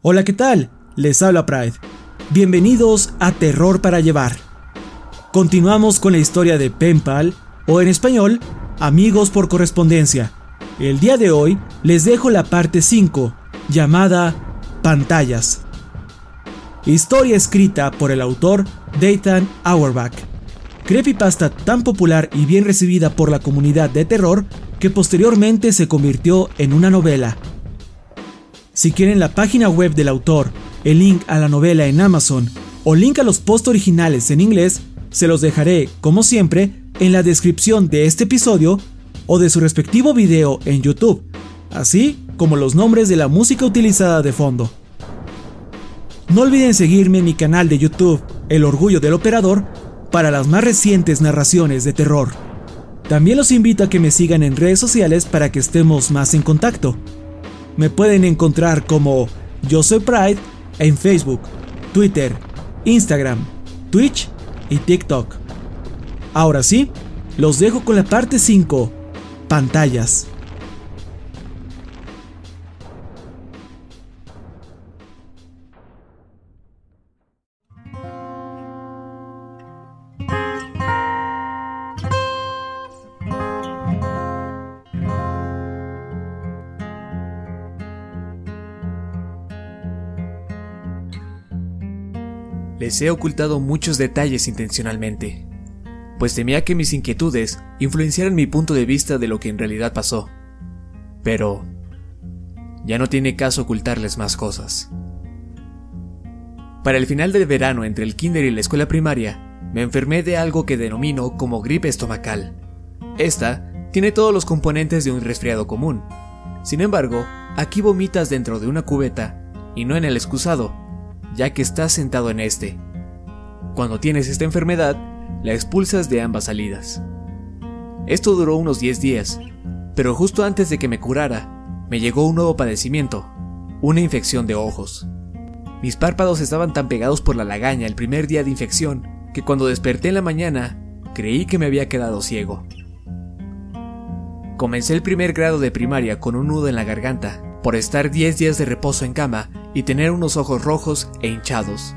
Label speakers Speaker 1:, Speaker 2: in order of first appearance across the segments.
Speaker 1: Hola, ¿qué tal? Les habla Pride. Bienvenidos a Terror para Llevar. Continuamos con la historia de Penpal, o en español, Amigos por Correspondencia. El día de hoy les dejo la parte 5, llamada Pantallas. Historia escrita por el autor Dayton Auerbach. Creepypasta tan popular y bien recibida por la comunidad de terror que posteriormente se convirtió en una novela. Si quieren la página web del autor, el link a la novela en Amazon o link a los posts originales en inglés, se los dejaré, como siempre, en la descripción de este episodio o de su respectivo video en YouTube, así como los nombres de la música utilizada de fondo. No olviden seguirme en mi canal de YouTube, El Orgullo del Operador, para las más recientes narraciones de terror. También los invito a que me sigan en redes sociales para que estemos más en contacto. Me pueden encontrar como Yo Soy Pride en Facebook, Twitter, Instagram, Twitch y TikTok. Ahora sí, los dejo con la parte 5, pantallas. He ocultado muchos detalles intencionalmente, pues temía que mis inquietudes influenciaran mi punto de vista de lo que en realidad pasó. Pero ya no tiene caso ocultarles más cosas. Para el final del verano entre el kinder y la escuela primaria, me enfermé de algo que denomino como gripe estomacal. Esta tiene todos los componentes de un resfriado común. Sin embargo, aquí vomitas dentro de una cubeta y no en el excusado, ya que estás sentado en este. Cuando tienes esta enfermedad, la expulsas de ambas salidas. Esto duró unos 10 días, pero justo antes de que me curara, me llegó un nuevo padecimiento, una infección de ojos. Mis párpados estaban tan pegados por la lagaña el primer día de infección que cuando desperté en la mañana creí que me había quedado ciego. Comencé el primer grado de primaria con un nudo en la garganta por estar 10 días de reposo en cama y tener unos ojos rojos e hinchados.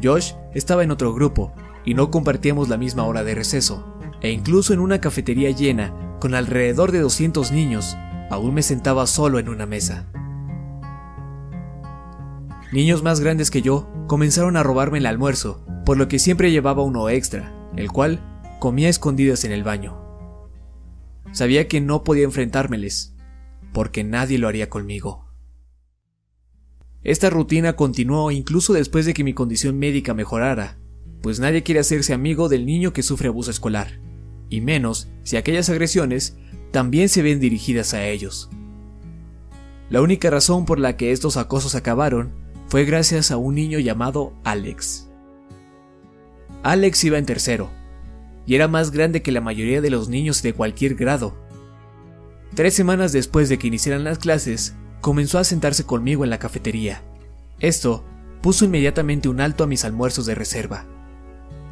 Speaker 1: Josh estaba en otro grupo y no compartíamos la misma hora de receso, e incluso en una cafetería llena con alrededor de 200 niños, aún me sentaba solo en una mesa. Niños más grandes que yo comenzaron a robarme el almuerzo, por lo que siempre llevaba uno extra, el cual comía escondidas en el baño. Sabía que no podía enfrentármeles, porque nadie lo haría conmigo. Esta rutina continuó incluso después de que mi condición médica mejorara, pues nadie quiere hacerse amigo del niño que sufre abuso escolar, y menos si aquellas agresiones también se ven dirigidas a ellos. La única razón por la que estos acosos acabaron fue gracias a un niño llamado Alex. Alex iba en tercero, y era más grande que la mayoría de los niños de cualquier grado. Tres semanas después de que iniciaran las clases, comenzó a sentarse conmigo en la cafetería. Esto puso inmediatamente un alto a mis almuerzos de reserva.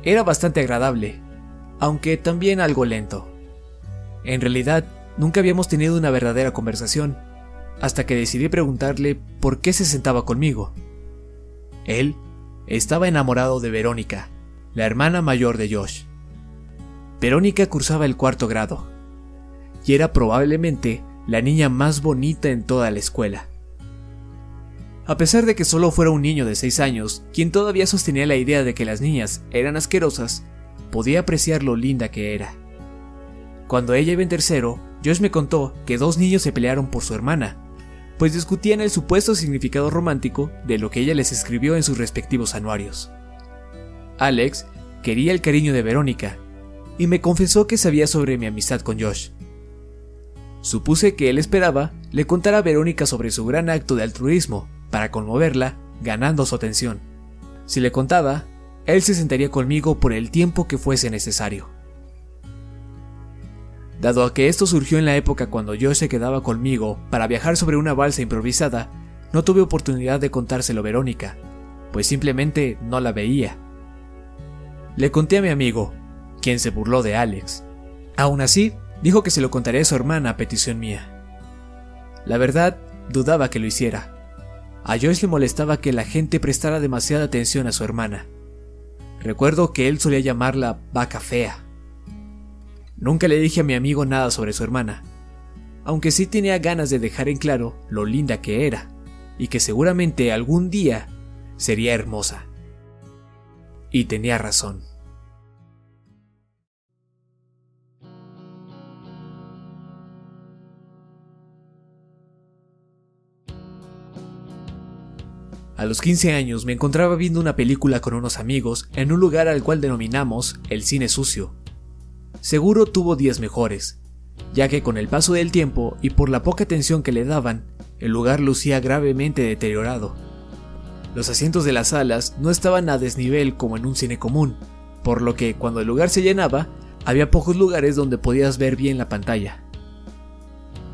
Speaker 1: Era bastante agradable, aunque también algo lento. En realidad, nunca habíamos tenido una verdadera conversación, hasta que decidí preguntarle por qué se sentaba conmigo. Él estaba enamorado de Verónica, la hermana mayor de Josh. Verónica cursaba el cuarto grado, y era probablemente la niña más bonita en toda la escuela. A pesar de que solo fuera un niño de 6 años, quien todavía sostenía la idea de que las niñas eran asquerosas, podía apreciar lo linda que era. Cuando ella iba en tercero, Josh me contó que dos niños se pelearon por su hermana, pues discutían el supuesto significado romántico de lo que ella les escribió en sus respectivos anuarios. Alex quería el cariño de Verónica, y me confesó que sabía sobre mi amistad con Josh. Supuse que él esperaba le contara a Verónica sobre su gran acto de altruismo para conmoverla, ganando su atención. Si le contaba, él se sentaría conmigo por el tiempo que fuese necesario. Dado a que esto surgió en la época cuando Josh se quedaba conmigo para viajar sobre una balsa improvisada, no tuve oportunidad de contárselo a Verónica, pues simplemente no la veía. Le conté a mi amigo, quien se burló de Alex. Aún así, dijo que se lo contaría a su hermana a petición mía. La verdad, dudaba que lo hiciera. A Josh le molestaba que la gente prestara demasiada atención a su hermana. Recuerdo que él solía llamarla vaca fea. Nunca le dije a mi amigo nada sobre su hermana, aunque sí tenía ganas de dejar en claro lo linda que era, y que seguramente algún día sería hermosa. Y tenía razón. A los 15 años me encontraba viendo una película con unos amigos en un lugar al cual denominamos el cine sucio. Seguro tuvo días mejores, ya que con el paso del tiempo y por la poca atención que le daban, el lugar lucía gravemente deteriorado. Los asientos de las salas no estaban a desnivel como en un cine común, por lo que cuando el lugar se llenaba, había pocos lugares donde podías ver bien la pantalla.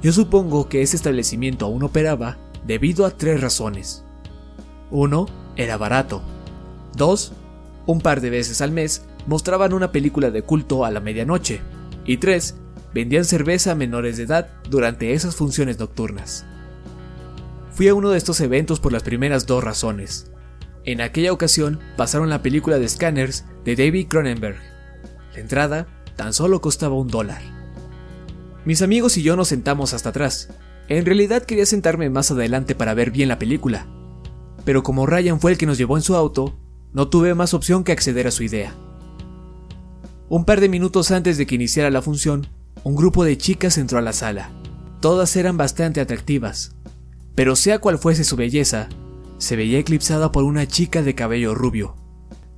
Speaker 1: Yo supongo que ese establecimiento aún operaba debido a tres razones. Uno, era barato. Dos, un par de veces al mes mostraban una película de culto a la medianoche. Y tres, vendían cerveza a menores de edad durante esas funciones nocturnas. Fui a uno de estos eventos por las primeras dos razones. En aquella ocasión pasaron la película de Scanners de David Cronenberg. La entrada tan solo costaba un dólar. Mis amigos y yo nos sentamos hasta atrás. En realidad quería sentarme más adelante para ver bien la película, pero como Ryan fue el que nos llevó en su auto, no tuve más opción que acceder a su idea. Un par de minutos antes de que iniciara la función, un grupo de chicas entró a la sala. Todas eran bastante atractivas, pero sea cual fuese su belleza, se veía eclipsada por una chica de cabello rubio.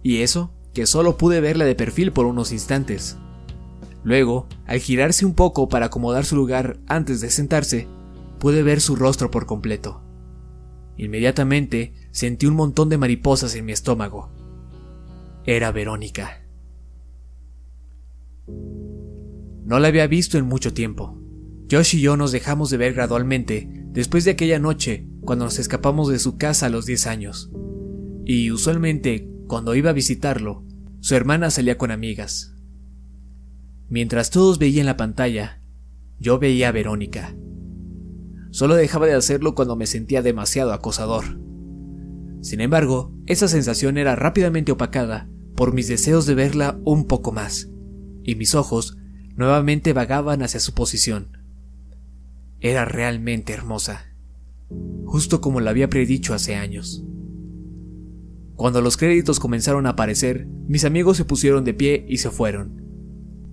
Speaker 1: Y eso, que solo pude verla de perfil por unos instantes. Luego, al girarse un poco para acomodar su lugar antes de sentarse, pude ver su rostro por completo. Inmediatamente sentí un montón de mariposas en mi estómago. Era Verónica. No la había visto en mucho tiempo. Josh y yo nos dejamos de ver gradualmente después de aquella noche cuando nos escapamos de su casa a los 10 años. Y usualmente, cuando iba a visitarlo, su hermana salía con amigas. Mientras todos veían la pantalla, yo veía a Verónica. Solo dejaba de hacerlo cuando me sentía demasiado acosador. Sin embargo, esa sensación era rápidamente opacada por mis deseos de verla un poco más, y mis ojos nuevamente vagaban hacia su posición. Era realmente hermosa, justo como lo había predicho hace años. Cuando los créditos comenzaron a aparecer, mis amigos se pusieron de pie y se fueron.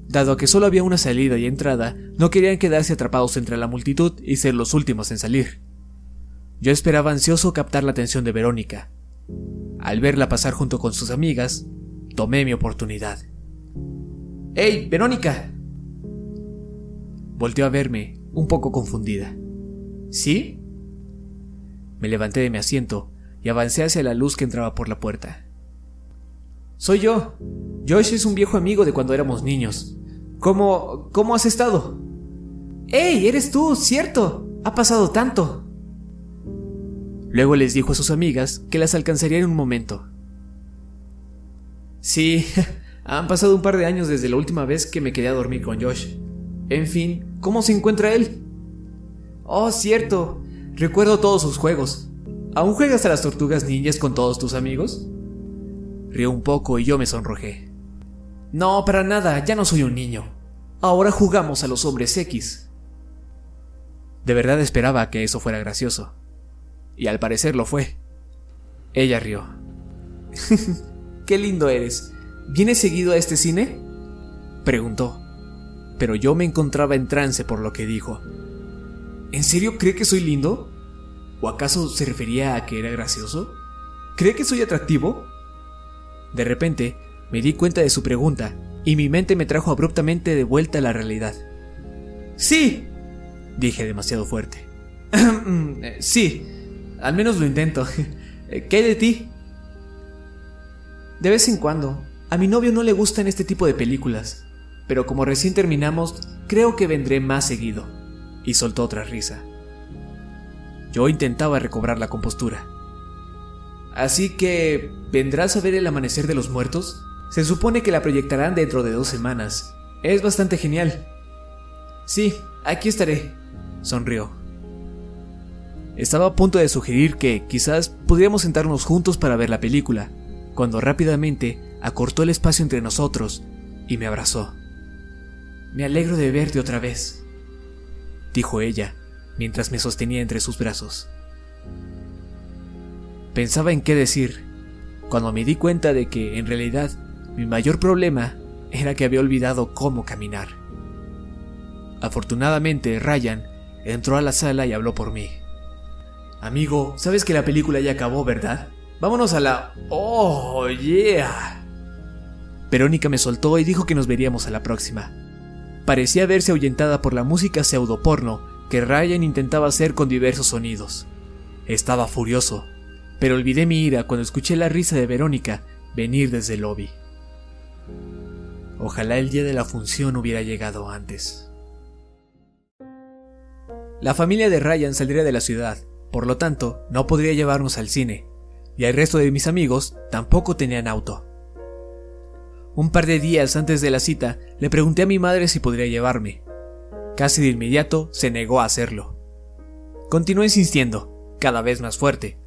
Speaker 1: Dado que solo había una salida y entrada, no querían quedarse atrapados entre la multitud y ser los últimos en salir. Yo esperaba ansioso captar la atención de Verónica. Al verla pasar junto con sus amigas, tomé mi oportunidad. ¡Hey, Verónica! Volteó a verme, un poco confundida. ¿Sí? Me levanté de mi asiento y avancé hacia la luz que entraba por la puerta. Soy yo. Josh es un viejo amigo de cuando éramos niños. ¿Cómo, cómo has estado? ¡Ey! ¡Eres tú! ¡Cierto! Ha pasado tanto. Luego les dijo a sus amigas que las alcanzaría en un momento. Sí, han pasado un par de años desde la última vez que me quedé a dormir con Josh. En fin, ¿cómo se encuentra él? Oh, cierto. Recuerdo todos sus juegos. ¿Aún juegas a las tortugas ninjas con todos tus amigos? Rió un poco y yo me sonrojé. No, para nada, ya no soy un niño. Ahora jugamos a los hombres X. De verdad esperaba que eso fuera gracioso. Y al parecer lo fue. Ella rió. Qué lindo eres. ¿Vienes seguido a este cine? Preguntó. Pero yo me encontraba en trance por lo que dijo. ¿En serio cree que soy lindo? ¿O acaso se refería a que era gracioso? ¿Cree que soy atractivo? De repente, me di cuenta de su pregunta y mi mente me trajo abruptamente de vuelta a la realidad. Sí, dije demasiado fuerte. sí, al menos lo intento. ¿Qué hay de ti? De vez en cuando, a mi novio no le gustan este tipo de películas, pero como recién terminamos, creo que vendré más seguido. Y soltó otra risa. Yo intentaba recobrar la compostura. Así que, ¿vendrás a ver el amanecer de los muertos? Se supone que la proyectarán dentro de dos semanas. Es bastante genial. Sí, aquí estaré, sonrió. Estaba a punto de sugerir que quizás podríamos sentarnos juntos para ver la película, cuando rápidamente acortó el espacio entre nosotros y me abrazó. Me alegro de verte otra vez, dijo ella, mientras me sostenía entre sus brazos. Pensaba en qué decir, cuando me di cuenta de que en realidad mi mayor problema era que había olvidado cómo caminar. Afortunadamente, Ryan entró a la sala y habló por mí. Amigo, sabes que la película ya acabó, ¿verdad? Vámonos a la... ¡Oh, yeah! Verónica me soltó y dijo que nos veríamos a la próxima. Parecía verse ahuyentada por la música pseudoporno que Ryan intentaba hacer con diversos sonidos. Estaba furioso, pero olvidé mi ira cuando escuché la risa de Verónica venir desde el lobby. Ojalá el día de la función hubiera llegado antes. La familia de Ryan saldría de la ciudad, por lo tanto, no podría llevarnos al cine, y el resto de mis amigos tampoco tenían auto. Un par de días antes de la cita, le pregunté a mi madre si podría llevarme. Casi de inmediato se negó a hacerlo. Continué insistiendo, cada vez más fuerte,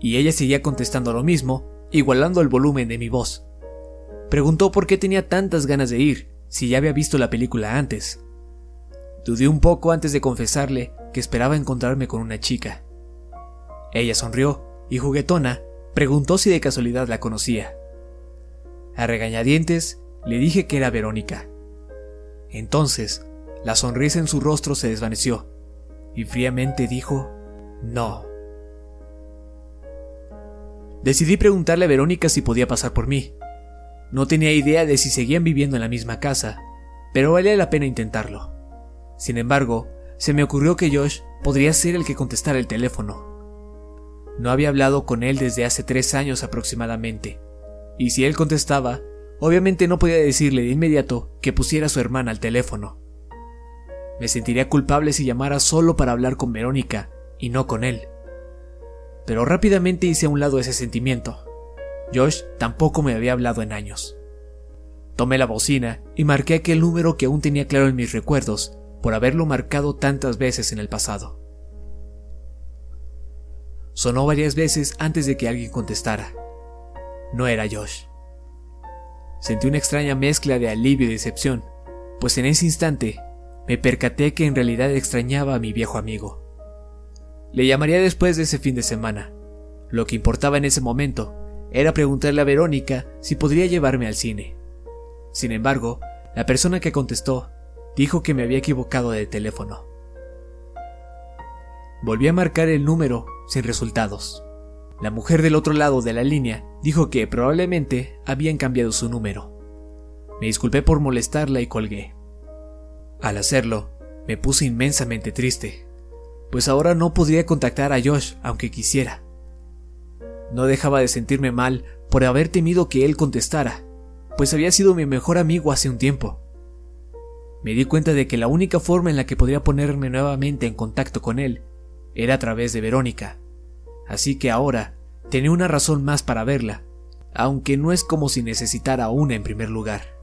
Speaker 1: y ella seguía contestando lo mismo, igualando el volumen de mi voz. Preguntó por qué tenía tantas ganas de ir, si ya había visto la película antes. Dudé un poco antes de confesarle que esperaba encontrarme con una chica. Ella sonrió y juguetona preguntó si de casualidad la conocía. A regañadientes le dije que era Verónica. Entonces, la sonrisa en su rostro se desvaneció y fríamente dijo, no. Decidí preguntarle a Verónica si podía pasar por mí, no tenía idea de si seguían viviendo en la misma casa, pero valía la pena intentarlo. Sin embargo, se me ocurrió que Josh podría ser el que contestara el teléfono. No había hablado con él desde hace tres años aproximadamente, y si él contestaba, obviamente no podía decirle de inmediato que pusiera a su hermana al teléfono. Me sentiría culpable si llamara solo para hablar con Verónica y no con él. Pero rápidamente hice a un lado ese sentimiento. Josh tampoco me había hablado en años. Tomé la bocina y marqué aquel número que aún tenía claro en mis recuerdos por haberlo marcado tantas veces en el pasado. Sonó varias veces antes de que alguien contestara. No era Josh. Sentí una extraña mezcla de alivio y decepción, pues en ese instante me percaté que en realidad extrañaba a mi viejo amigo. Le llamaría después de ese fin de semana. Lo que importaba en ese momento era preguntarle a Verónica si podría llevarme al cine. Sin embargo, la persona que contestó dijo que me había equivocado de teléfono. Volví a marcar el número sin resultados. La mujer del otro lado de la línea dijo que probablemente habían cambiado su número. Me disculpé por molestarla y colgué. Al hacerlo, me puse inmensamente triste, pues ahora no podría contactar a Josh aunque quisiera. No dejaba de sentirme mal por haber temido que él contestara, pues había sido mi mejor amigo hace un tiempo. me di cuenta de que la única forma en la que podría ponerme nuevamente en contacto con él era a través de Verónica. Así que ahora tenía una razón más para verla, aunque no es como si necesitara una en primer lugar.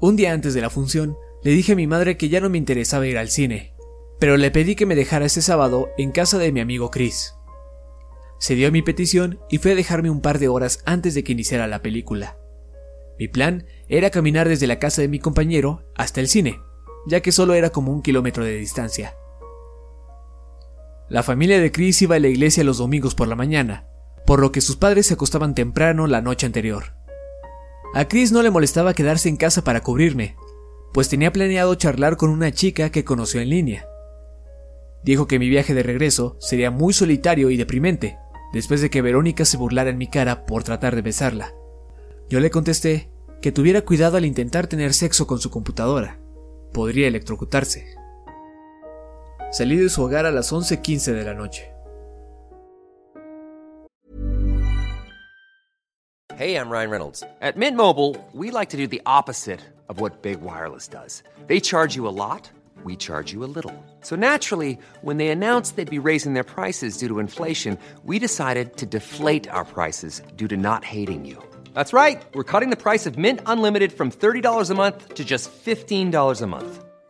Speaker 1: Un día antes de la función, le dije a mi madre que ya no me interesaba ir al cine, pero le pedí que me dejara ese sábado en casa de mi amigo Chris. Se dio mi petición y fue a dejarme un par de horas antes de que iniciara la película. Mi plan era caminar desde la casa de mi compañero hasta el cine, ya que solo era como un kilómetro de distancia. La familia de Chris iba a la iglesia los domingos por la mañana, por lo que sus padres se acostaban temprano la noche anterior. A Chris no le molestaba quedarse en casa para cubrirme, pues tenía planeado charlar con una chica que conoció en línea. Dijo que mi viaje de regreso sería muy solitario y deprimente, después de que Verónica se burlara en mi cara por tratar de besarla. Yo le contesté que tuviera cuidado al intentar tener sexo con su computadora. Podría electrocutarse. Salí de su hogar a las 11:15 de la noche.
Speaker 2: Hey, I'm Ryan Reynolds. At Mint Mobile, we like to do the opposite of what Big Wireless does. They charge you a lot, we charge you a little. So naturally, when they announced they'd be raising their prices due to inflation, we decided to deflate our prices due to not hating you. That's right. We're cutting the price of Mint Unlimited from $30 a month to just $15 a month.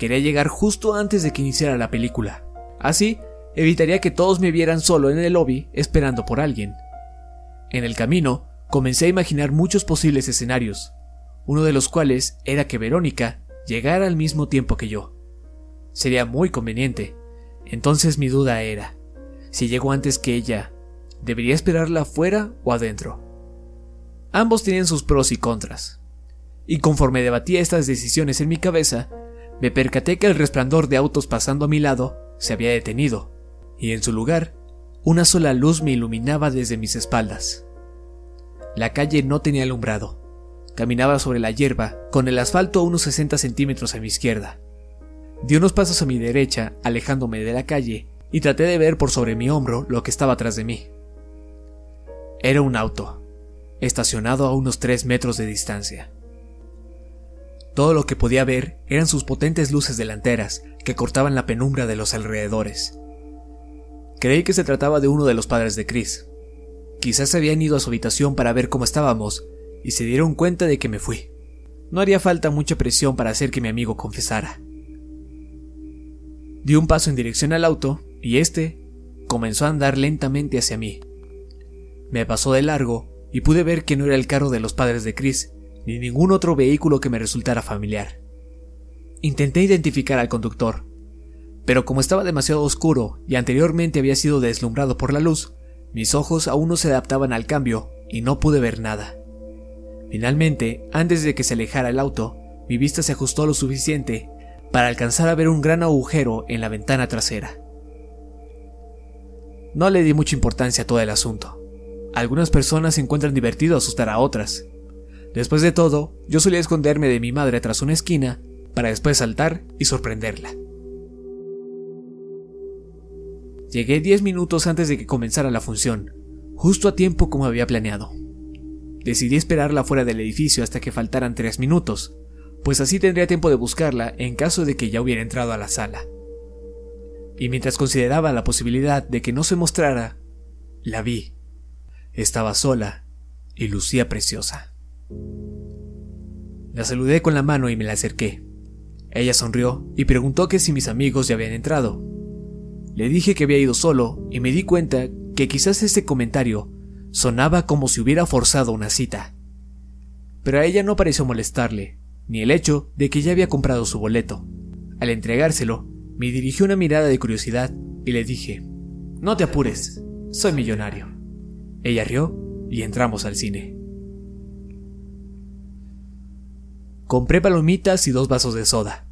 Speaker 1: Quería llegar justo antes de que iniciara la película. Así, evitaría que todos me vieran solo en el lobby esperando por alguien. En el camino, comencé a imaginar muchos posibles escenarios, uno de los cuales era que Verónica llegara al mismo tiempo que yo. Sería muy conveniente. Entonces mi duda era, si llegó antes que ella, ¿debería esperarla afuera o adentro? Ambos tenían sus pros y contras. Y conforme debatía estas decisiones en mi cabeza, me percaté que el resplandor de autos pasando a mi lado se había detenido, y en su lugar, una sola luz me iluminaba desde mis espaldas. La calle no tenía alumbrado. Caminaba sobre la hierba, con el asfalto a unos 60 centímetros a mi izquierda. Di unos pasos a mi derecha, alejándome de la calle, y traté de ver por sobre mi hombro lo que estaba atrás de mí. Era un auto, estacionado a unos 3 metros de distancia. Todo lo que podía ver eran sus potentes luces delanteras que cortaban la penumbra de los alrededores. Creí que se trataba de uno de los padres de Chris. Quizás habían ido a su habitación para ver cómo estábamos y se dieron cuenta de que me fui. No haría falta mucha presión para hacer que mi amigo confesara. Di un paso en dirección al auto y este comenzó a andar lentamente hacia mí. Me pasó de largo y pude ver que no era el carro de los padres de Chris, ni ningún otro vehículo que me resultara familiar. Intenté identificar al conductor, pero como estaba demasiado oscuro y anteriormente había sido deslumbrado por la luz, mis ojos aún no se adaptaban al cambio y no pude ver nada. Finalmente, antes de que se alejara el auto, mi vista se ajustó lo suficiente para alcanzar a ver un gran agujero en la ventana trasera. No le di mucha importancia a todo el asunto. Algunas personas encuentran divertido asustar a otras, Después de todo, yo solía esconderme de mi madre tras una esquina para después saltar y sorprenderla. Llegué 10 minutos antes de que comenzara la función, justo a tiempo como había planeado. Decidí esperarla fuera del edificio hasta que faltaran 3 minutos, pues así tendría tiempo de buscarla en caso de que ya hubiera entrado a la sala. Y mientras consideraba la posibilidad de que no se mostrara, la vi. Estaba sola y lucía preciosa. La saludé con la mano y me la acerqué. Ella sonrió y preguntó que si mis amigos ya habían entrado. Le dije que había ido solo y me di cuenta que quizás ese comentario sonaba como si hubiera forzado una cita. Pero a ella no pareció molestarle, ni el hecho de que ya había comprado su boleto. Al entregárselo, me dirigió una mirada de curiosidad y le dije, no te apures, soy millonario. Ella rió y entramos al cine. Compré palomitas y dos vasos de soda.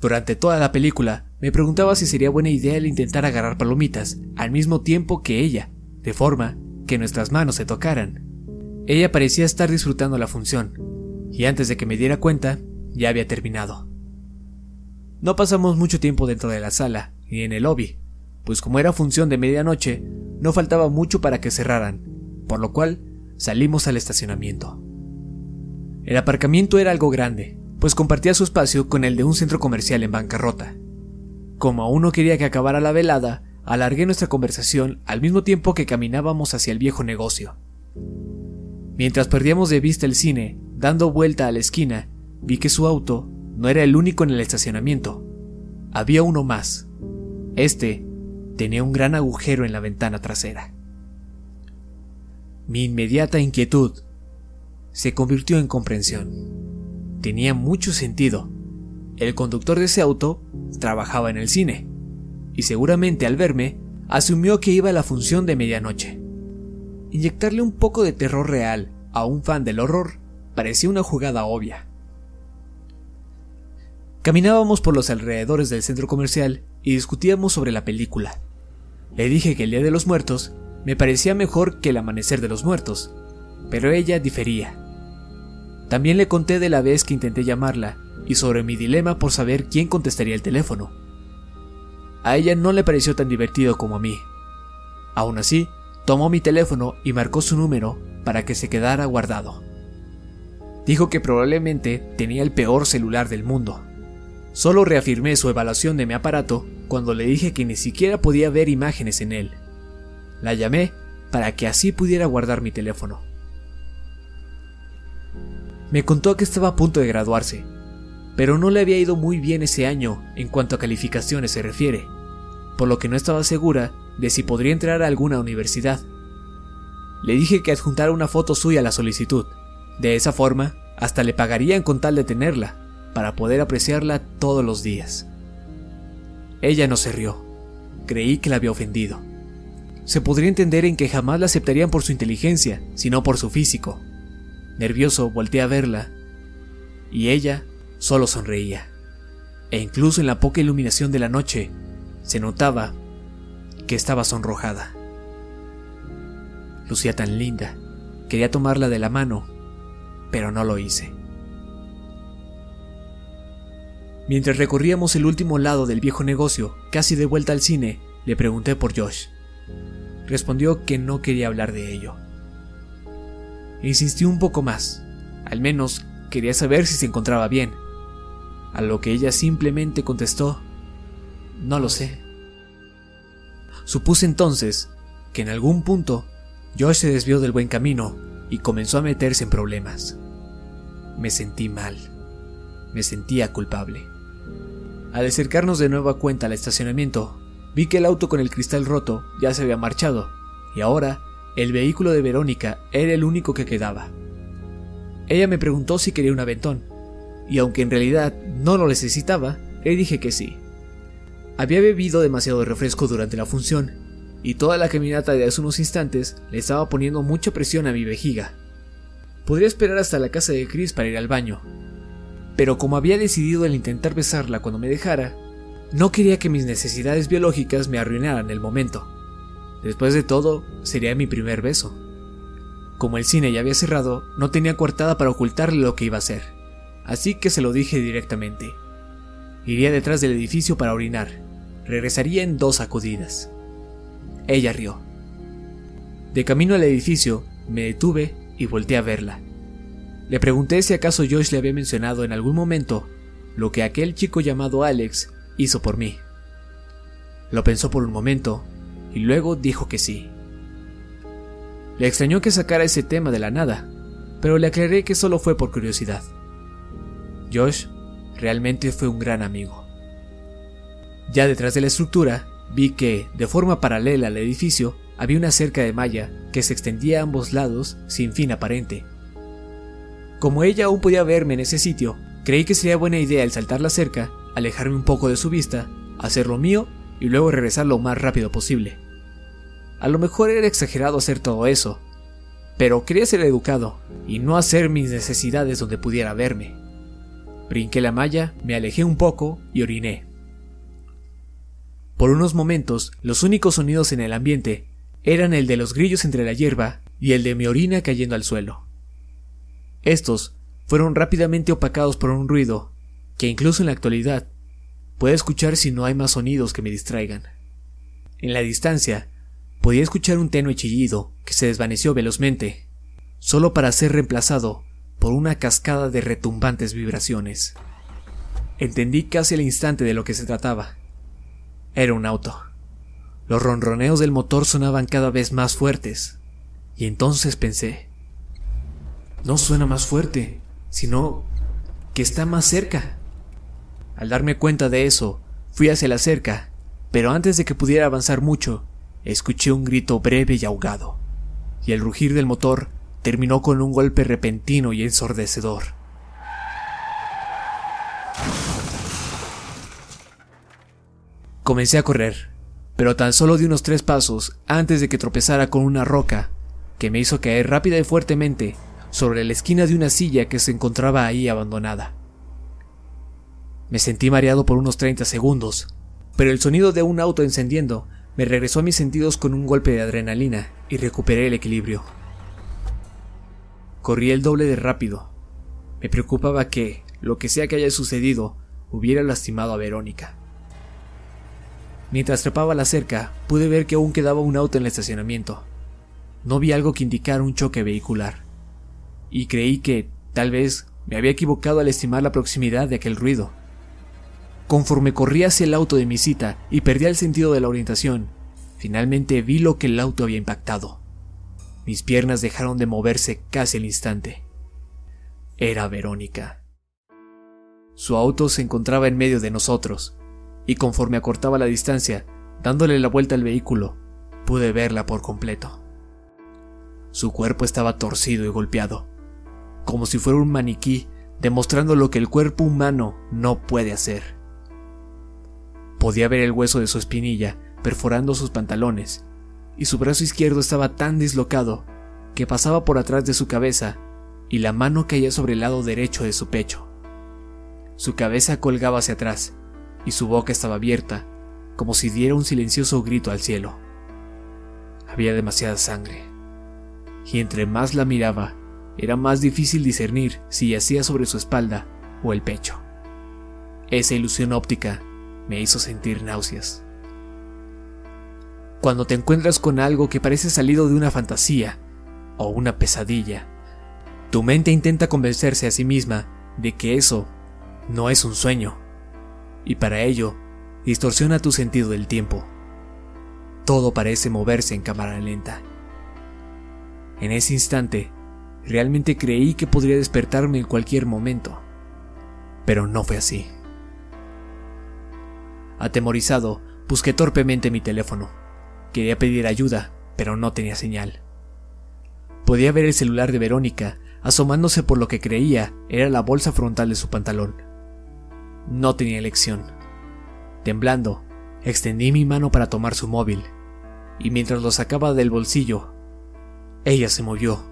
Speaker 1: Durante toda la película me preguntaba si sería buena idea el intentar agarrar palomitas al mismo tiempo que ella, de forma que nuestras manos se tocaran. Ella parecía estar disfrutando la función, y antes de que me diera cuenta, ya había terminado. No pasamos mucho tiempo dentro de la sala, ni en el lobby, pues como era función de medianoche, no faltaba mucho para que cerraran, por lo cual salimos al estacionamiento. El aparcamiento era algo grande, pues compartía su espacio con el de un centro comercial en bancarrota. Como aún no quería que acabara la velada, alargué nuestra conversación al mismo tiempo que caminábamos hacia el viejo negocio. Mientras perdíamos de vista el cine, dando vuelta a la esquina, vi que su auto no era el único en el estacionamiento. Había uno más. Este tenía un gran agujero en la ventana trasera. Mi inmediata inquietud se convirtió en comprensión. Tenía mucho sentido. El conductor de ese auto trabajaba en el cine, y seguramente al verme asumió que iba a la función de medianoche. Inyectarle un poco de terror real a un fan del horror parecía una jugada obvia. Caminábamos por los alrededores del centro comercial y discutíamos sobre la película. Le dije que el Día de los Muertos me parecía mejor que el Amanecer de los Muertos, pero ella difería. También le conté de la vez que intenté llamarla y sobre mi dilema por saber quién contestaría el teléfono. A ella no le pareció tan divertido como a mí. Aún así, tomó mi teléfono y marcó su número para que se quedara guardado. Dijo que probablemente tenía el peor celular del mundo Solo reafirmé su evaluación de mi aparato cuando le dije que ni siquiera podía ver imágenes en él. La llamé para que así pudiera guardar mi teléfono. Me contó que estaba a punto de graduarse, pero no le había ido muy bien ese año en cuanto a calificaciones se refiere, por lo que no estaba segura de si podría entrar a alguna universidad. Le dije que adjuntara una foto suya a la solicitud. De esa forma, hasta le pagarían con tal de tenerla para poder apreciarla todos los días. Ella no se rió. Creí que la había ofendido. Se podría entender en que jamás la aceptarían por su inteligencia, sino por su físico. Nervioso, volteé a verla, y ella solo sonreía. E incluso en la poca iluminación de la noche, se notaba que estaba sonrojada. Lucía tan linda. Quería tomarla de la mano, pero no lo hice. Mientras recorríamos el último lado del viejo negocio, casi de vuelta al cine, le pregunté por Josh. Respondió que no quería hablar de ello. Insistió un poco más. Al menos quería saber si se encontraba bien. A lo que ella simplemente contestó, no lo sé. Supuse entonces que en algún punto Josh se desvió del buen camino y comenzó a meterse en problemas. Me sentí mal. Me sentía culpable. Al acercarnos de nueva cuenta al estacionamiento, vi que el auto con el cristal roto ya se había marchado, y ahora el vehículo de Verónica era el único que quedaba. Ella me preguntó si quería un aventón, y aunque en realidad no lo necesitaba, le dije que sí. Había bebido demasiado refresco durante la función, y toda la caminata de hace unos instantes le estaba poniendo mucha presión a mi vejiga. Podría esperar hasta la casa de Chris para ir al baño, pero como había decidido el intentar besarla cuando me dejara, no quería que mis necesidades biológicas me arruinaran el momento. Después de todo, sería mi primer beso. Como el cine ya había cerrado, no tenía coartada para ocultarle lo que iba a hacer, así que se lo dije directamente. Iría detrás del edificio para orinar. Regresaría en dos sacudidas. Ella rió. De camino al edificio, me detuve y volteé a verla. Le pregunté si acaso Josh le había mencionado en algún momento lo que aquel chico llamado Alex hizo por mí. Lo pensó por un momento y luego dijo que sí. Le extrañó que sacara ese tema de la nada, pero le aclaré que solo fue por curiosidad. Josh realmente fue un gran amigo. Ya detrás de la estructura, vi que, de forma paralela al edificio, había una cerca de malla que se extendía a ambos lados sin fin aparente como ella aún podía verme en ese sitio, Creí que sería buena idea al saltar la cerca, alejarme un poco de su vista, hacer lo mío y luego regresar lo más rápido posible. A lo mejor era exagerado hacer todo eso, pero quería ser educado y no hacer mis necesidades donde pudiera verme. Brinqué la malla, me alejé un poco y oriné. Por unos momentos, los únicos sonidos en el ambiente eran el de los grillos entre la hierba y el de mi orina cayendo al suelo. Estos fueron rápidamente opacados por un ruido que incluso en la actualidad puede escuchar si no hay más sonidos que me distraigan. En la distancia, podía escuchar un tenue chillido que se desvaneció velozmente, solo para ser reemplazado por una cascada de retumbantes vibraciones. Entendí casi al instante de lo que se trataba. Era un auto. Los ronroneos del motor sonaban cada vez más fuertes, y entonces pensé, no suena más fuerte, sino que está más cerca. Al darme cuenta de eso, fui hacia la cerca, pero antes de que pudiera avanzar mucho, escuché un grito breve y ahogado, y el rugir del motor terminó con un golpe repentino y ensordecedor. Comencé a correr, pero tan solo di unos tres pasos antes de que tropezara con una roca que me hizo caer rápida y fuertemente sobre la esquina de una silla que se encontraba ahí abandonada. Me sentí mareado por unos 30 segundos, pero el sonido de un auto encendiendo me regresó a mis sentidos con un golpe de adrenalina y recuperé el equilibrio. Corrí el doble de rápido. Me preocupaba que, lo que sea que haya sucedido, hubiera lastimado a Verónica. Mientras trepaba la cerca, pude ver que aún quedaba un auto en el estacionamiento. No vi algo que indicara un choque vehicular. Y creí que, tal vez, me había equivocado al estimar la proximidad de aquel ruido. Conforme corría hacia el auto de mi cita y perdía el sentido de la orientación, finalmente vi lo que el auto había impactado. Mis piernas dejaron de moverse casi al instante. Era Verónica. Su auto se encontraba en medio de nosotros, y conforme acortaba la distancia, dándole la vuelta al vehículo, pude verla por completo. Su cuerpo estaba torcido y golpeado, como si fuera un maniquí demostrando lo que el cuerpo humano no puede hacer. Podía ver el hueso de su espinilla perforando sus pantalones, y su brazo izquierdo estaba tan dislocado que pasaba por atrás de su cabeza y la mano caía sobre el lado derecho de su pecho. Su cabeza colgaba hacia atrás y su boca estaba abierta, como si diera un silencioso grito al cielo. Había demasiada sangre, y entre más la miraba, era más difícil discernir si yacía sobre su espalda o el pecho. Esa ilusión óptica me hizo sentir náuseas. Cuando te encuentras con algo que parece salido de una fantasía o una pesadilla, tu mente intenta convencerse a sí misma de que eso no es un sueño, y para ello distorsiona tu sentido del tiempo. Todo parece moverse en cámara lenta. En ese instante, realmente creí que podría despertarme en cualquier momento, pero no fue así. Atemorizado, busqué torpemente mi teléfono. Quería pedir ayuda, pero no tenía señal. Podía ver el celular de Verónica asomándose por lo que creía era la bolsa frontal de su pantalón. No tenía elección. Temblando, extendí mi mano para tomar su móvil, y mientras lo sacaba del bolsillo, ella se movió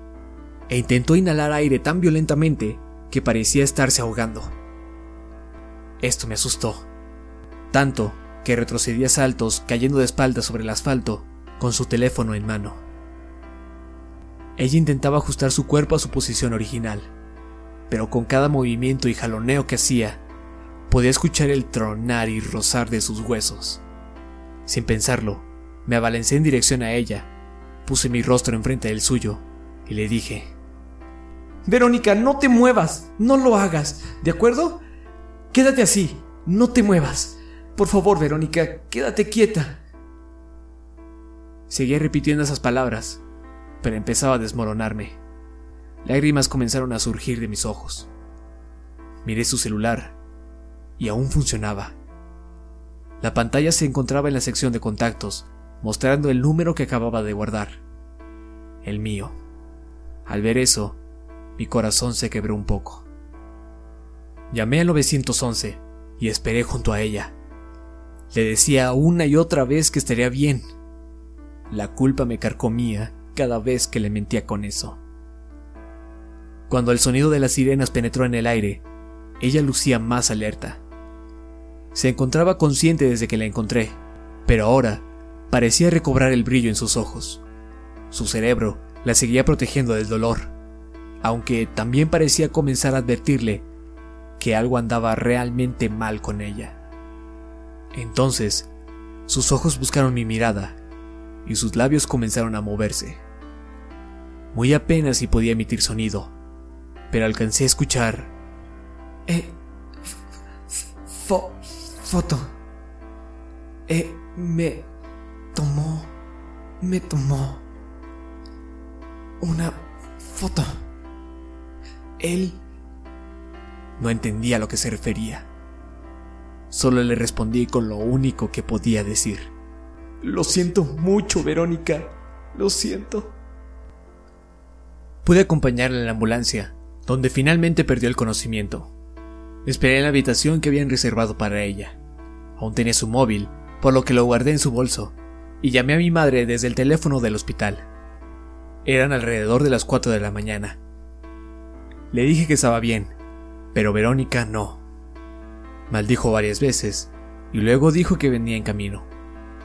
Speaker 1: e intentó inhalar aire tan violentamente que parecía estarse ahogando. Esto me asustó, tanto que retrocedía saltos cayendo de espaldas sobre el asfalto con su teléfono en mano. Ella intentaba ajustar su cuerpo a su posición original, pero con cada movimiento y jaloneo que hacía, podía escuchar el tronar y rozar de sus huesos. Sin pensarlo, me abalancé en dirección a ella, puse mi rostro enfrente del suyo y le dije, Verónica, no te muevas, no lo hagas, ¿de acuerdo? Quédate así, no te muevas. Por favor, Verónica, quédate quieta. Seguía repitiendo esas palabras, pero empezaba a desmoronarme. Lágrimas comenzaron a surgir de mis ojos. Miré su celular y aún funcionaba. La pantalla se encontraba en la sección de contactos, mostrando el número que acababa de guardar. El mío. Al ver eso, mi corazón se quebró un poco. Llamé al 911 y esperé junto a ella. Le decía una y otra vez que estaría bien. La culpa me carcomía cada vez que le mentía con eso. Cuando el sonido de las sirenas penetró en el aire, ella lucía más alerta. Se encontraba consciente desde que la encontré, pero ahora parecía recobrar el brillo en sus ojos. Su cerebro la seguía protegiendo del dolor, aunque también parecía comenzar a advertirle que algo andaba realmente mal con ella. Entonces, sus ojos buscaron mi mirada y sus labios comenzaron a moverse. Muy apenas si podía emitir sonido, pero alcancé a escuchar...
Speaker 3: Eh... foto. Eh... me... tomó... me tomó... una foto. Él...
Speaker 1: No entendía a lo que se refería. Solo le respondí con lo único que podía decir.
Speaker 3: Lo siento mucho, Verónica. Lo siento.
Speaker 1: Pude acompañarla en la ambulancia, donde finalmente perdió el conocimiento. Esperé en la habitación que habían reservado para ella. Aún tenía su móvil, por lo que lo guardé en su bolso, y llamé a mi madre desde el teléfono del hospital. Eran alrededor de las 4 de la mañana. Le dije que estaba bien, pero Verónica no. Maldijo varias veces, y luego dijo que venía en camino.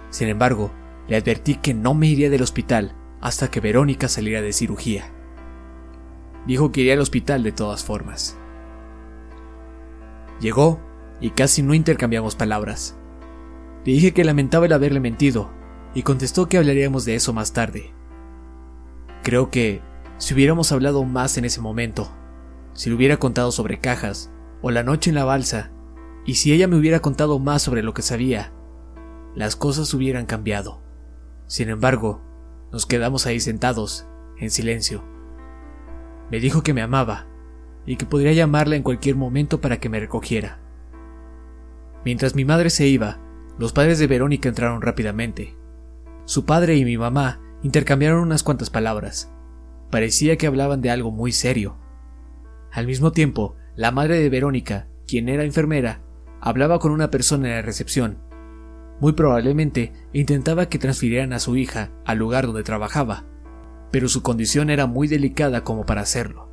Speaker 1: Sin embargo, le advertí que no me iría del hospital hasta que Verónica saliera de cirugía. Dijo que iría al hospital de todas formas. Llegó y casi no intercambiamos palabras. Le dije que lamentaba el haberle mentido y contestó que hablaríamos de eso más tarde. Creo que si hubiéramos hablado más en ese momento, si le hubiera contado sobre cajas o la noche en la balsa, y si ella me hubiera contado más sobre lo que sabía, las cosas hubieran cambiado. Sin embargo, nos quedamos ahí sentados, en silencio. Me dijo que me amaba y que podría llamarla en cualquier momento para que me recogiera. Mientras mi madre se iba, los padres de Verónica entraron rápidamente. Su padre y mi mamá intercambiaron unas cuantas palabras. Parecía que hablaban de algo muy serio. Al mismo tiempo, la madre de Verónica, quien era enfermera, hablaba con una persona en la recepción. Muy probablemente intentaba que transfirieran a su hija al lugar donde trabajaba, pero su condición era muy delicada como para hacerlo.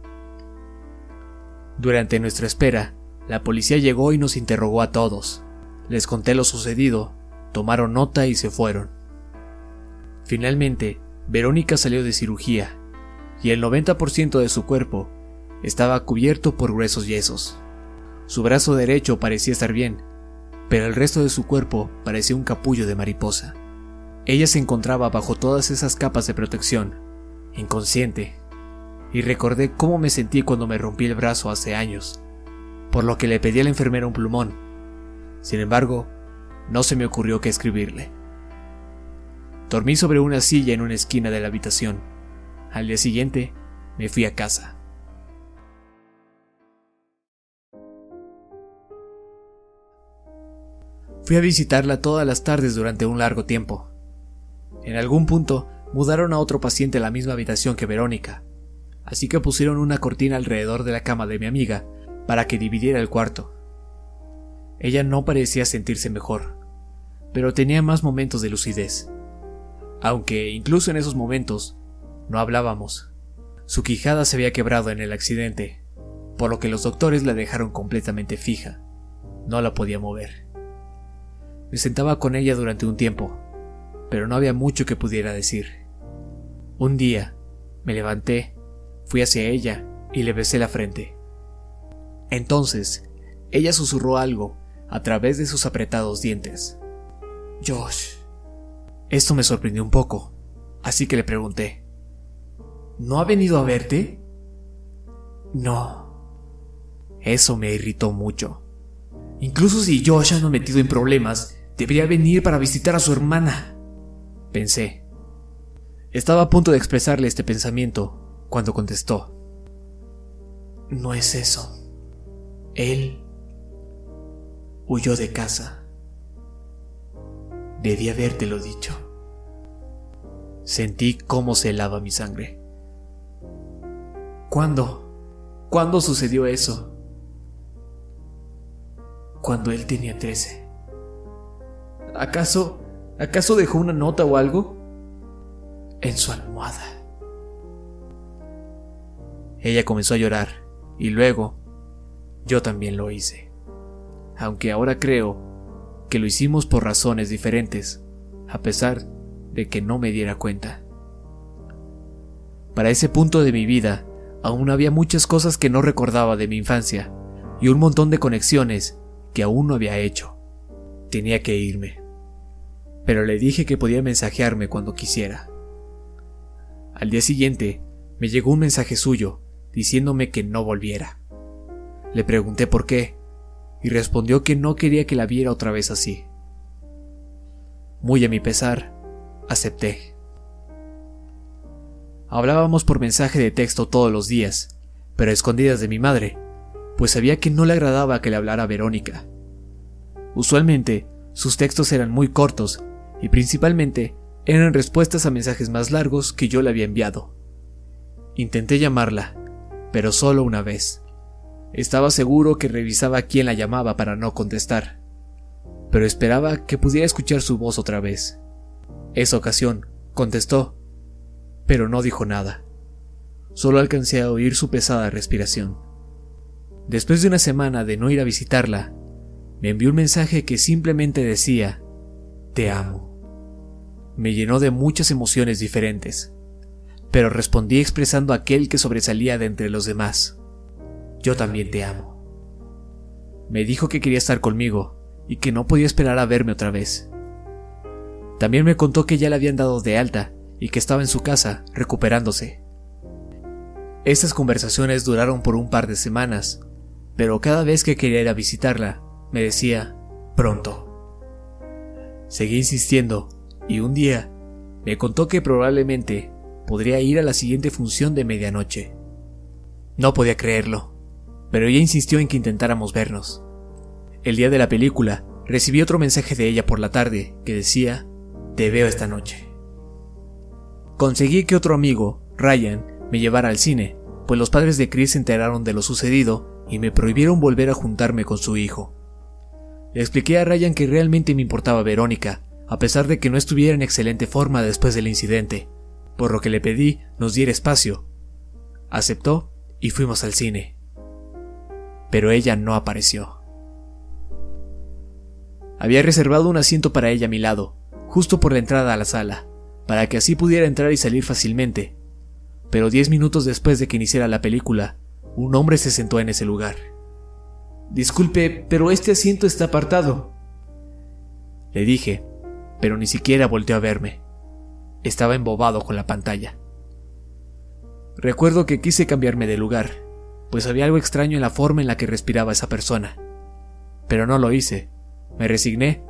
Speaker 1: Durante nuestra espera, la policía llegó y nos interrogó a todos. Les conté lo sucedido, tomaron nota y se fueron. Finalmente, Verónica salió de cirugía, y el 90% de su cuerpo estaba cubierto por gruesos yesos. Su brazo derecho parecía estar bien, pero el resto de su cuerpo parecía un capullo de mariposa. Ella se encontraba bajo todas esas capas de protección, inconsciente, y recordé cómo me sentí cuando me rompí el brazo hace años, por lo que le pedí a la enfermera un plumón. Sin embargo, no se me ocurrió qué escribirle. Dormí sobre una silla en una esquina de la habitación. Al día siguiente, me fui a casa. Fui a visitarla todas las tardes durante un largo tiempo. En algún punto mudaron a otro paciente a la misma habitación que Verónica, así que pusieron una cortina alrededor de la cama de mi amiga para que dividiera el cuarto. Ella no parecía sentirse mejor, pero tenía más momentos de lucidez. Aunque incluso en esos momentos no hablábamos. Su quijada se había quebrado en el accidente, por lo que los doctores la dejaron completamente fija. No la podía mover. Me sentaba con ella durante un tiempo, pero no había mucho que pudiera decir. Un día, me levanté, fui hacia ella y le besé la frente. Entonces, ella susurró algo a través de sus apretados dientes. Josh. Esto me sorprendió un poco, así que le pregunté. ¿No ha venido a verte? No. Eso me irritó mucho. Incluso si Josh ha metido en problemas, Debería venir para visitar a su hermana. Pensé. Estaba a punto de expresarle este pensamiento cuando contestó. No es eso. Él huyó de casa. Debí habértelo dicho. Sentí cómo se helaba mi sangre. ¿Cuándo? ¿Cuándo sucedió eso? cuando él tenía 13. ¿Acaso, acaso dejó una nota o algo? En su almohada. Ella comenzó a llorar y luego yo también lo hice. Aunque ahora creo que lo hicimos por razones diferentes, a pesar de que no me diera cuenta. Para ese punto de mi vida, aún había muchas cosas que no recordaba de mi infancia y un montón de conexiones que aún no había hecho. Tenía que irme. Pero le dije que podía mensajearme cuando quisiera. Al día siguiente, me llegó un mensaje suyo diciéndome que no volviera. Le pregunté por qué, y respondió que no quería que la viera otra vez así. Muy a mi pesar, acepté. Hablábamos por mensaje de texto todos los días, pero escondidas de mi madre, pues sabía que no le agradaba que le hablara Verónica. Usualmente, sus textos eran muy cortos y principalmente eran respuestas a mensajes más largos que yo le había enviado. Intenté llamarla, pero solo una vez. Estaba seguro que revisaba quién la llamaba para no contestar, pero esperaba que pudiera escuchar su voz otra vez. Esa ocasión, contestó, pero no dijo nada. Solo alcancé a oír su pesada respiración. Después de una semana de no ir a visitarla, me envió un mensaje que simplemente decía, Te amo. Me llenó de muchas emociones diferentes, pero respondí expresando aquel que sobresalía de entre los demás. Yo también te amo. Me dijo que quería estar conmigo y que no podía esperar a verme otra vez. También me contó que ya le habían dado de alta y que estaba en su casa recuperándose. Estas conversaciones duraron por un par de semanas, pero cada vez que quería ir a visitarla, me decía, pronto. Seguí insistiendo y un día me contó que probablemente podría ir a la siguiente función de medianoche. No podía creerlo, pero ella insistió en que intentáramos vernos. El día de la película recibí otro mensaje de ella por la tarde que decía, te veo esta noche. Conseguí que otro amigo, Ryan, me llevara al cine, pues los padres de Chris se enteraron de lo sucedido y me prohibieron volver a juntarme con su hijo. Le expliqué a Ryan que realmente me importaba Verónica, a pesar de que no estuviera en excelente forma después del incidente, por lo que le pedí nos diera espacio. Aceptó y fuimos al cine. Pero ella no apareció. Había reservado un asiento para ella a mi lado, justo por la entrada a la sala, para que así pudiera entrar y salir fácilmente. Pero diez minutos después de que iniciara la película, un hombre se sentó en ese lugar.
Speaker 3: Disculpe, pero este asiento está apartado.
Speaker 1: Le dije, pero ni siquiera volteó a verme. Estaba embobado con la pantalla. Recuerdo que quise cambiarme de lugar, pues había algo extraño en la forma en la que respiraba esa persona. Pero no lo hice. Me resigné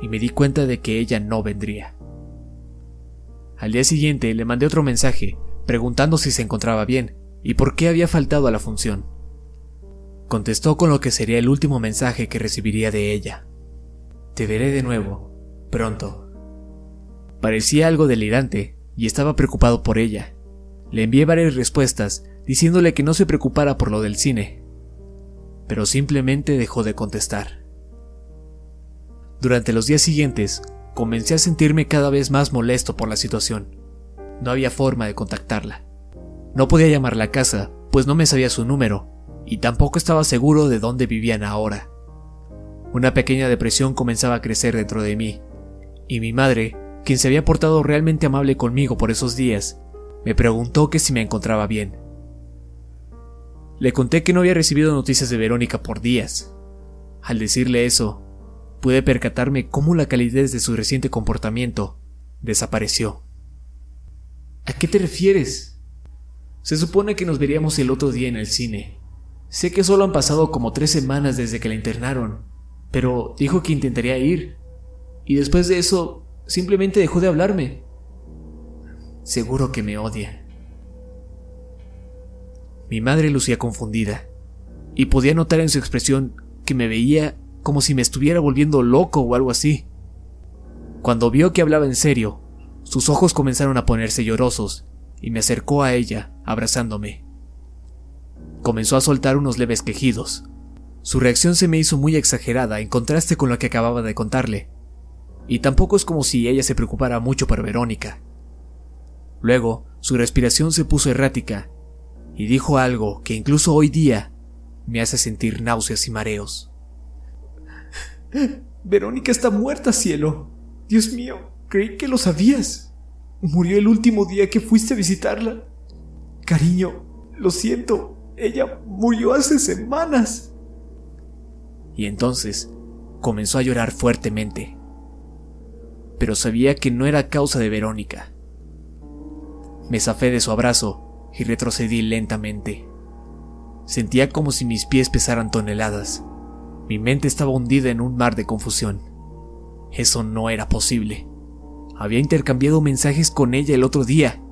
Speaker 1: y me di cuenta de que ella no vendría. Al día siguiente le mandé otro mensaje preguntando si se encontraba bien y por qué había faltado a la función. Contestó con lo que sería el último mensaje que recibiría de ella. Te veré de nuevo, pronto. Parecía algo delirante y estaba preocupado por ella. Le envié varias respuestas diciéndole que no se preocupara por lo del cine, pero simplemente dejó de contestar. Durante los días siguientes, comencé a sentirme cada vez más molesto por la situación. No había forma de contactarla. No podía llamarla a casa, pues no me sabía su número, y tampoco estaba seguro de dónde vivían ahora. Una pequeña depresión comenzaba a crecer dentro de mí, y mi madre, quien se había portado realmente amable conmigo por esos días, me preguntó que si me encontraba bien. Le conté que no había recibido noticias de Verónica por días. Al decirle eso, pude percatarme cómo la calidez de su reciente comportamiento desapareció.
Speaker 3: ¿A qué te refieres? Se supone que nos veríamos el otro día en el cine. Sé que solo han pasado como tres semanas desde que la internaron, pero dijo que intentaría ir. Y después de eso, simplemente dejó de hablarme. Seguro que me odia.
Speaker 1: Mi madre lucía confundida, y podía notar en su expresión que me veía como si me estuviera volviendo loco o algo así. Cuando vio que hablaba en serio, sus ojos comenzaron a ponerse llorosos y me acercó a ella, abrazándome. Comenzó a soltar unos leves quejidos. Su reacción se me hizo muy exagerada en contraste con lo que acababa de contarle. Y tampoco es como si ella se preocupara mucho por Verónica. Luego, su respiración se puso errática y dijo algo que incluso hoy día me hace sentir náuseas y mareos.
Speaker 3: Verónica está muerta, cielo. Dios mío, creí que lo sabías. Murió el último día que fuiste a visitarla. Cariño, lo siento, ella murió hace semanas.
Speaker 1: Y entonces comenzó a llorar fuertemente. Pero sabía que no era causa de Verónica. Me zafé de su abrazo y retrocedí lentamente. Sentía como si mis pies pesaran toneladas. Mi mente estaba hundida en un mar de confusión. Eso no era posible. Había intercambiado mensajes con ella el otro día.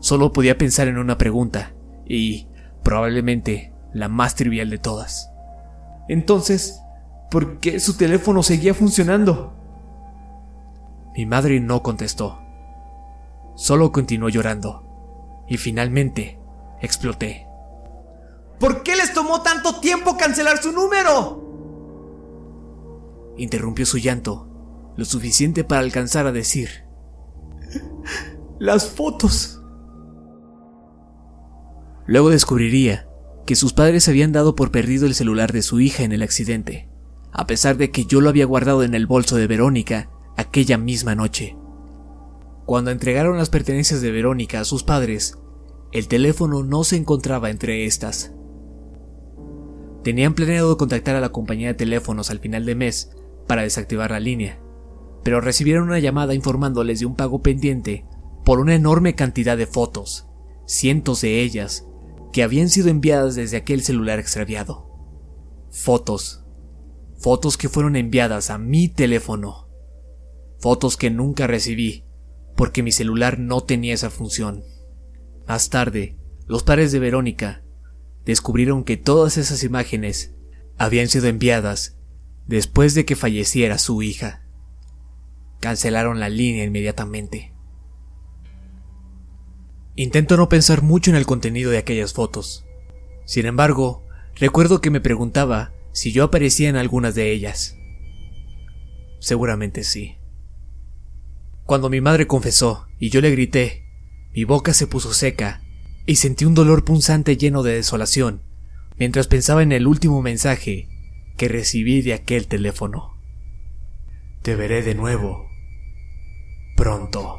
Speaker 1: Solo podía pensar en una pregunta, y probablemente la más trivial de todas.
Speaker 3: Entonces, ¿por qué su teléfono seguía funcionando?
Speaker 1: Mi madre no contestó. Solo continuó llorando. Y finalmente exploté.
Speaker 3: ¿Por qué les tomó tanto tiempo cancelar su número?
Speaker 1: Interrumpió su llanto, lo suficiente para alcanzar a decir.
Speaker 3: Las fotos.
Speaker 1: Luego descubriría que sus padres habían dado por perdido el celular de su hija en el accidente, a pesar de que yo lo había guardado en el bolso de Verónica aquella misma noche. Cuando entregaron las pertenencias de Verónica a sus padres, el teléfono no se encontraba entre estas. Tenían planeado contactar a la compañía de teléfonos al final de mes para desactivar la línea, pero recibieron una llamada informándoles de un pago pendiente por una enorme cantidad de fotos, cientos de ellas, que habían sido enviadas desde aquel celular extraviado. Fotos. Fotos que fueron enviadas a mi teléfono. Fotos que nunca recibí, porque mi celular no tenía esa función. Más tarde, los padres de Verónica descubrieron que todas esas imágenes habían sido enviadas después de que falleciera su hija. Cancelaron la línea inmediatamente. Intento no pensar mucho en el contenido de aquellas fotos. Sin embargo, recuerdo que me preguntaba si yo aparecía en algunas de ellas. Seguramente sí. Cuando mi madre confesó y yo le grité, mi boca se puso seca y sentí un dolor punzante lleno de desolación mientras pensaba en el último mensaje que recibí de aquel teléfono. Te veré de nuevo. Pronto.